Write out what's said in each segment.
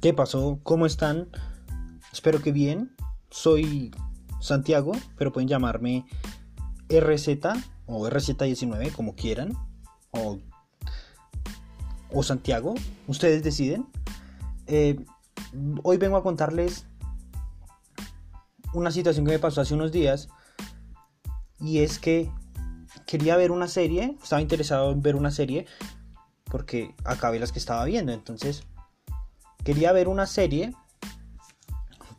¿Qué pasó? ¿Cómo están? Espero que bien. Soy Santiago, pero pueden llamarme RZ o RZ19, como quieran. O, o Santiago. Ustedes deciden. Eh, hoy vengo a contarles una situación que me pasó hace unos días. Y es que quería ver una serie. Estaba interesado en ver una serie. Porque acabé las que estaba viendo. Entonces quería ver una serie,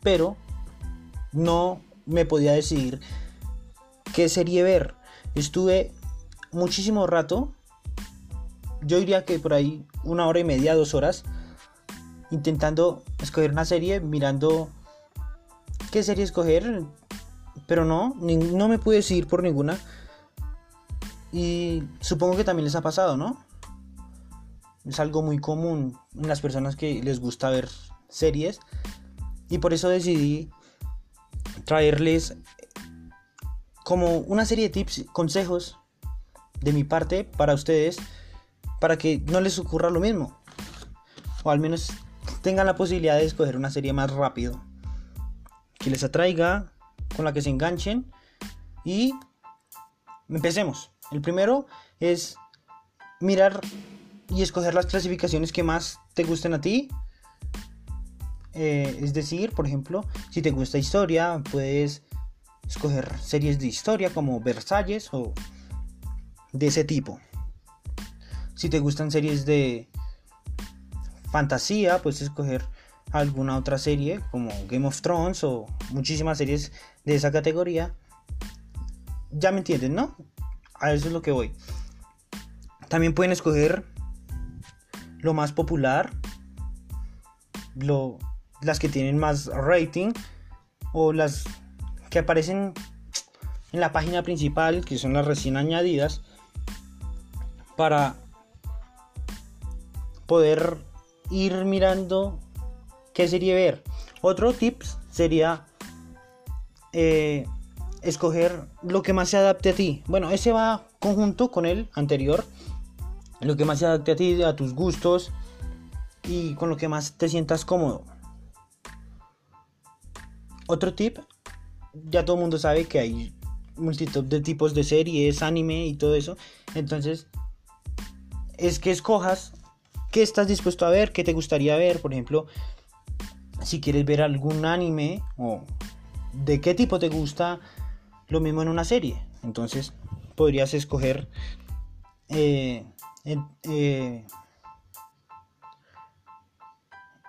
pero no me podía decidir qué serie ver. Estuve muchísimo rato, yo diría que por ahí una hora y media, dos horas, intentando escoger una serie, mirando qué serie escoger, pero no, no me pude decidir por ninguna. Y supongo que también les ha pasado, ¿no? Es algo muy común en las personas que les gusta ver series. Y por eso decidí traerles como una serie de tips, consejos de mi parte para ustedes para que no les ocurra lo mismo. O al menos tengan la posibilidad de escoger una serie más rápido que les atraiga con la que se enganchen. Y empecemos. El primero es mirar y escoger las clasificaciones que más te gusten a ti. Eh, es decir, por ejemplo, si te gusta historia, puedes escoger series de historia como Versalles o de ese tipo. Si te gustan series de fantasía, puedes escoger alguna otra serie como Game of Thrones o muchísimas series de esa categoría. Ya me entienden, ¿no? A eso es lo que voy. También pueden escoger lo más popular, lo, las que tienen más rating o las que aparecen en la página principal, que son las recién añadidas, para poder ir mirando qué serie ver. Otro tip sería eh, escoger lo que más se adapte a ti. Bueno, ese va conjunto con el anterior lo que más se adapte a ti, a tus gustos y con lo que más te sientas cómodo. Otro tip, ya todo el mundo sabe que hay multitud de tipos de series, anime y todo eso. Entonces, es que escojas qué estás dispuesto a ver, qué te gustaría ver. Por ejemplo, si quieres ver algún anime o de qué tipo te gusta, lo mismo en una serie. Entonces, podrías escoger eh, eh,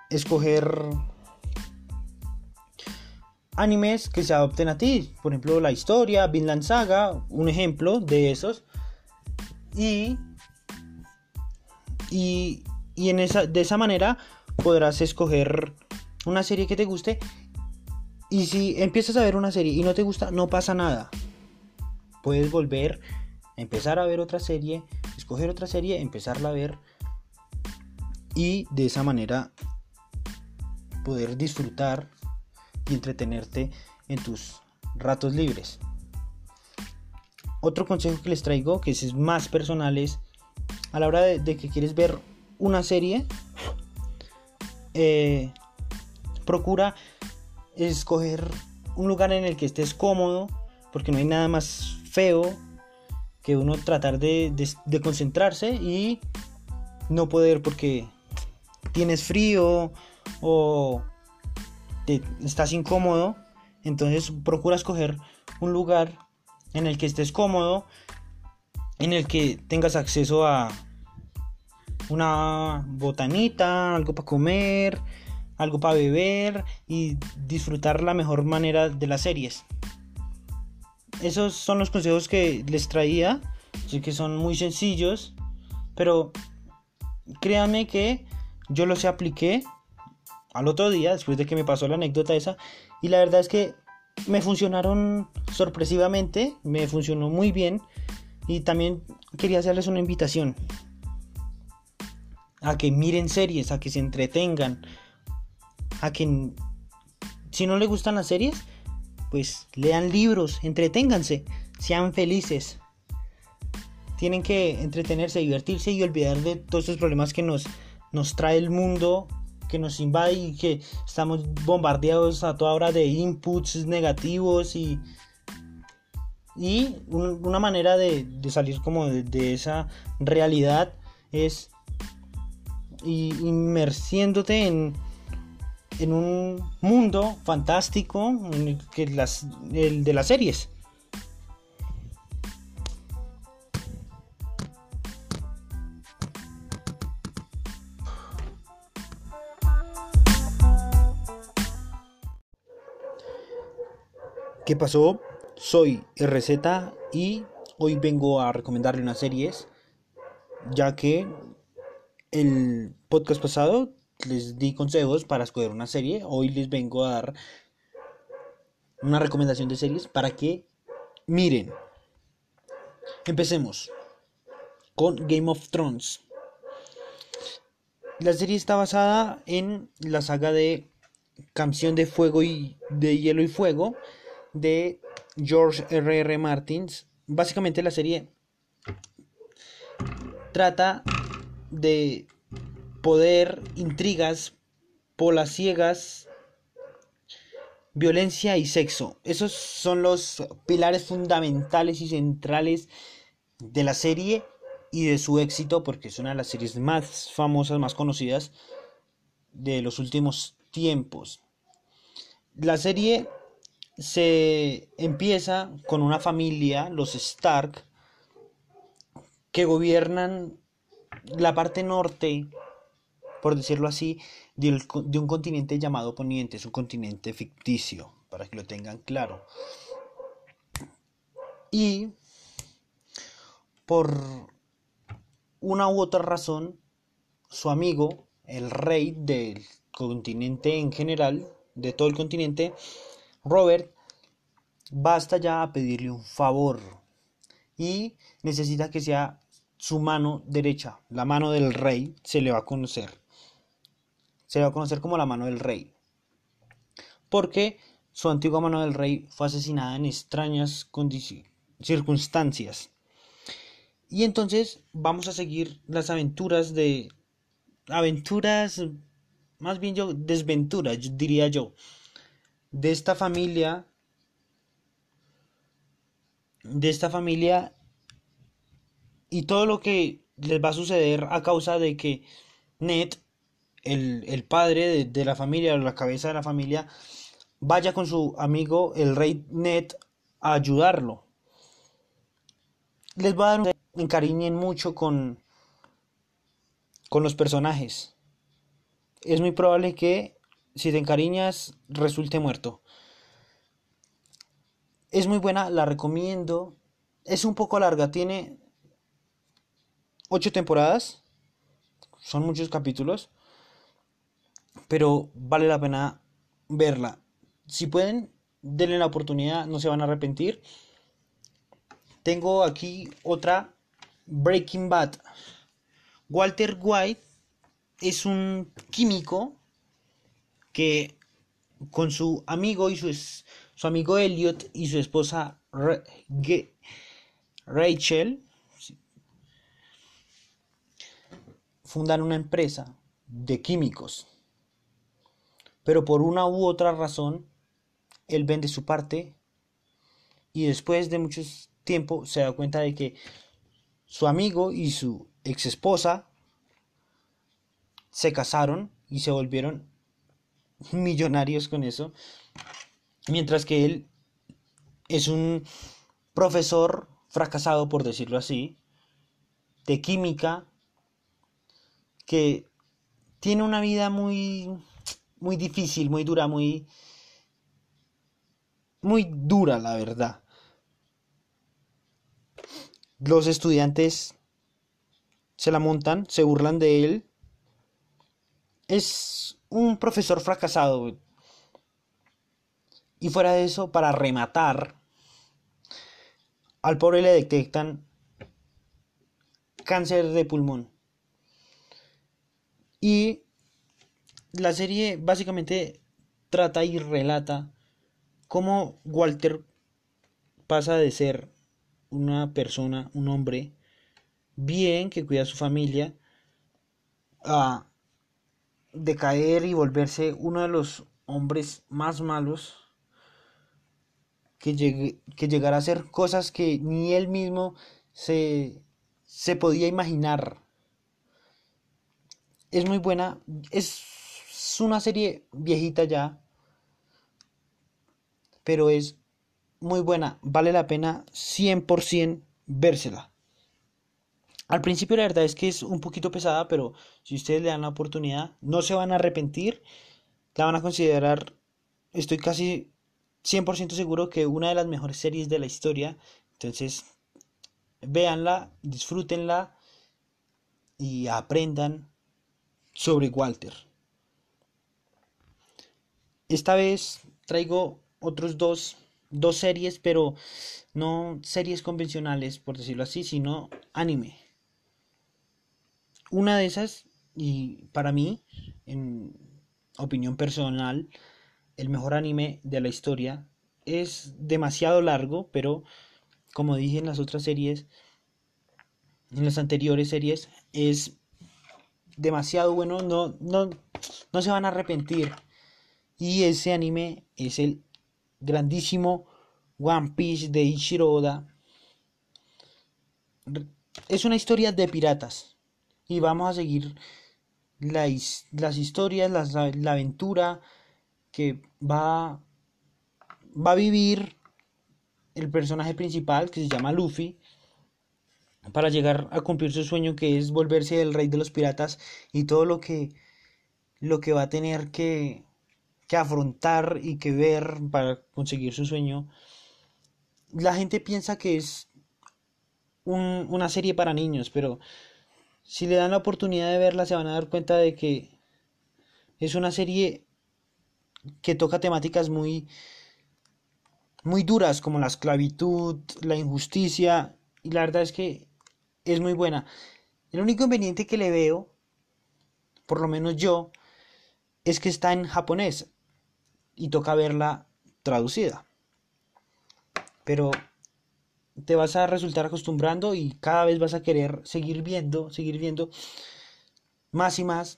escoger animes que se adopten a ti. Por ejemplo, la historia, Vinland Saga, un ejemplo de esos. Y, y, y en esa, de esa manera podrás escoger una serie que te guste. Y si empiezas a ver una serie y no te gusta, no pasa nada. Puedes volver empezar a ver otra serie escoger otra serie, empezarla a ver y de esa manera poder disfrutar y entretenerte en tus ratos libres. Otro consejo que les traigo, que es más personal, es a la hora de, que quieres ver una serie, eh, procura escoger un lugar en el que estés cómodo, porque no hay nada más feo que uno tratar de, concentrarse y no poder porque tienes frío o te, estás incómodo, entonces procura escoger un lugar en el que estés cómodo, en el que tengas acceso a una botanita, algo para comer, algo para beber y disfrutar la mejor manera de las series esos son los consejos que les traía. Así que son muy sencillos. Pero créanme que yo los apliqué al otro día, después de que me pasó la anécdota esa. Y la verdad es que me funcionaron sorpresivamente. Me funcionó muy bien. Y también quería hacerles una invitación. A que miren series, a que se entretengan. A que si no les gustan las series, pues lean libros, entreténganse, sean felices. Tienen que entretenerse, divertirse y olvidar de todos esos problemas que nos, nos trae el mundo que nos invade y que estamos bombardeados a toda hora de inputs negativos y, y una manera de, salir como de, esa realidad es inmersiéndote en, en un mundo fantástico que las, el de las series. ¿Qué pasó? Soy RZ y hoy vengo a recomendarle unas series, ya que el podcast pasado les di consejos para escoger una serie, hoy les vengo a dar una recomendación de series para que miren. Empecemos con Game of Thrones. La serie está basada en la saga de Canción de Fuego y de Hielo y Fuego de George R. R. Martins. Básicamente la serie trata de poder, intrigas, polas ciegas, violencia y sexo. Esos son los pilares fundamentales y centrales de la serie y de su éxito porque es una de las series más famosas, más conocidas de los últimos tiempos. La serie se empieza con una familia, los Stark, que gobiernan la parte norte, por decirlo así, de, un continente llamado Poniente, es un continente ficticio, para que lo tengan claro. Y por una u otra razón, su amigo, el rey del continente en general, de todo el continente, Robert basta ya a pedirle un favor y necesita que sea su mano derecha, la mano del rey, se le va a conocer. Se va a conocer como la mano del rey. Porque su antigua mano del rey fue asesinada en extrañas circunstancias. Y entonces vamos a seguir las aventuras de... Aventuras, más bien yo, desventuras, diría yo, de esta familia, de esta familia y todo lo que les va a suceder a causa de que Ned, el, padre de, la familia, la cabeza de la familia, vaya con su amigo el rey Ned a ayudarlo. Les va a dar un encariñen mucho con, con los personajes. Es muy probable que si te encariñas, resulte muerto. Es muy buena, la recomiendo. Es un poco larga, tiene ocho temporadas. Son muchos capítulos. Pero vale la pena verla. Si pueden, denle la oportunidad, no se van a arrepentir. Tengo aquí otra Breaking Bad. Walter White es un químico que con su amigo y su, su amigo Elliot y su esposa Rachel fundan una empresa de químicos. Pero por una u otra razón, él vende su parte y después de mucho tiempo se da cuenta de que su amigo y su ex esposa se casaron y se volvieron millonarios con eso. Mientras que él es un profesor fracasado, por decirlo así, de química, que tiene una vida muy, muy difícil, muy dura, muy, muy dura, la verdad. Los estudiantes se la montan, se burlan de él. Es un profesor fracasado. Y fuera de eso, para rematar, al pobre le detectan cáncer de pulmón. Y la serie básicamente trata y relata cómo Walter pasa de ser una persona, un hombre bien que cuida a su familia, a decaer y volverse uno de los hombres más malos que, llegue, que llegara a hacer cosas que ni él mismo se, se podía imaginar. Es muy buena, es una serie viejita ya, pero es muy buena, vale la pena 100% vérsela. Al principio la verdad es que es un poquito pesada, pero si ustedes le dan la oportunidad, no se van a arrepentir, la van a considerar, estoy casi 100% seguro que una de las mejores series de la historia. Entonces, véanla, disfrútenla y aprendan sobre Walter. Esta vez traigo otros dos, dos series, pero no series convencionales, por decirlo así, sino anime. Una de esas, y para mí, en opinión personal, el mejor anime de la historia, es demasiado largo, pero como dije en las otras series, en las anteriores series, es demasiado bueno, no, no, no se van a arrepentir. Y ese anime es el grandísimo One Piece de Ichiro Oda. Es una historia de piratas. Y vamos a seguir las historias, la aventura que va, va a vivir el personaje principal que se llama Luffy para llegar a cumplir su sueño que es volverse el rey de los piratas y todo lo que lo que va a tener que que afrontar y que ver para conseguir su sueño. La gente piensa que es una serie para niños, pero si le dan la oportunidad de verla se van a dar cuenta de que es una serie que toca temáticas muy muy duras como la esclavitud, la injusticia y la verdad es que es muy buena. El único inconveniente que le veo, por lo menos yo, es que está en japonés y toca verla traducida. Pero te vas a resultar acostumbrando y cada vez vas a querer seguir viendo, seguir viendo más y más.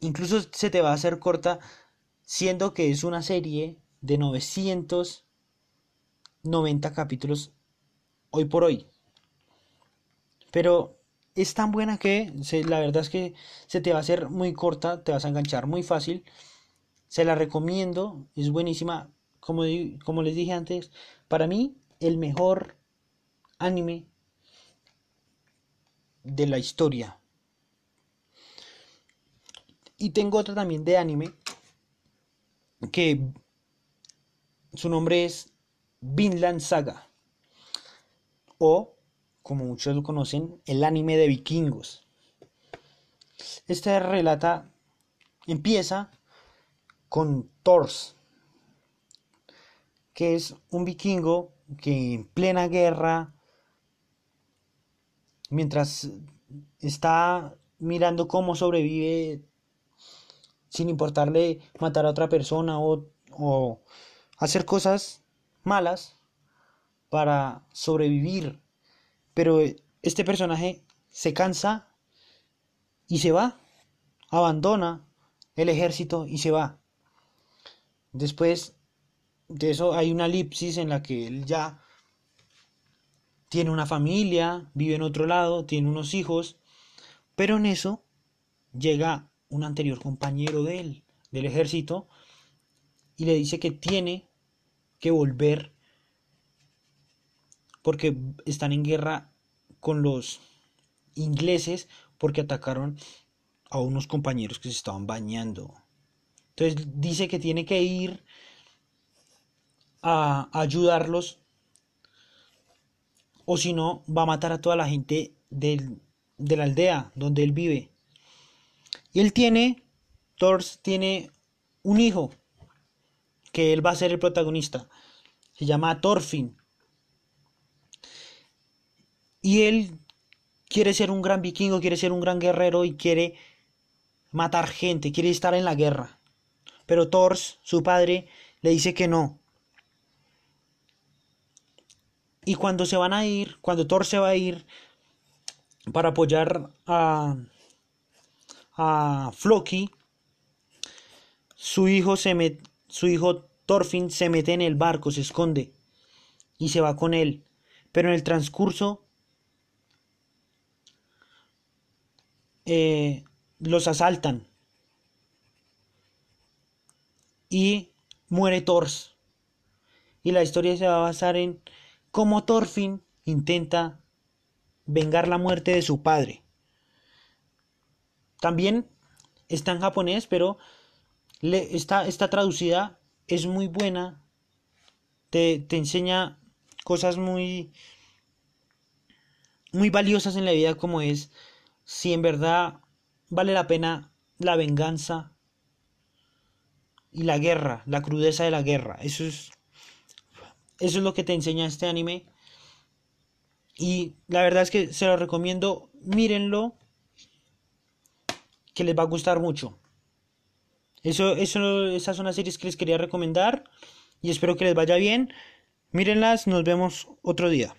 Incluso se te va a hacer corta siendo que es una serie de 990 capítulos hoy por hoy. Pero es tan buena que la verdad es que se te va a hacer muy corta, te vas a enganchar muy fácil se la recomiendo, es buenísima. Como, como les dije antes, para mí el mejor anime de la historia. Y tengo otro también de anime que su nombre es Vinland Saga o como muchos lo conocen, el anime de vikingos. Este relata empieza con Thors, que es un vikingo que en plena guerra, mientras está mirando cómo sobrevive sin importarle matar a otra persona o, o hacer cosas malas para sobrevivir. Pero este personaje se cansa y se va, abandona el ejército y se va. Después de eso hay una elipsis en la que él ya tiene una familia, vive en otro lado, tiene unos hijos, pero en eso llega un anterior compañero de él, del ejército, y le dice que tiene que volver porque están en guerra con los ingleses porque atacaron a unos compañeros que se estaban bañando. Entonces dice que tiene que ir a ayudarlos o si no va a matar a toda la gente de la aldea donde él vive. Y él tiene, Thors tiene un hijo que él va a ser el protagonista. Se llama Thorfinn. Y él quiere ser un gran vikingo, quiere ser un gran guerrero y quiere matar gente, quiere estar en la guerra. Pero Thors, su padre, le dice que no. Y cuando se van a ir, cuando Thor se va a ir para apoyar a, a Floki, su hijo, se su hijo Thorfinn se mete en el barco, se esconde y se va con él. Pero en el transcurso eh, los asaltan y muere Thors. Y la historia se va a basar en cómo Thorfinn intenta vengar la muerte de su padre. También está en japonés, pero le, está, traducida, es muy buena, te, te enseña cosas muy, muy valiosas en la vida como es si en verdad vale la pena la venganza y la guerra, la crudeza de la guerra. Eso es, eso es lo que te enseña este anime. Y la verdad es que se lo recomiendo, mírenlo, que les va a gustar mucho. Eso, eso, esas son las series que les quería recomendar y espero que les vaya bien. Mírenlas, nos vemos otro día.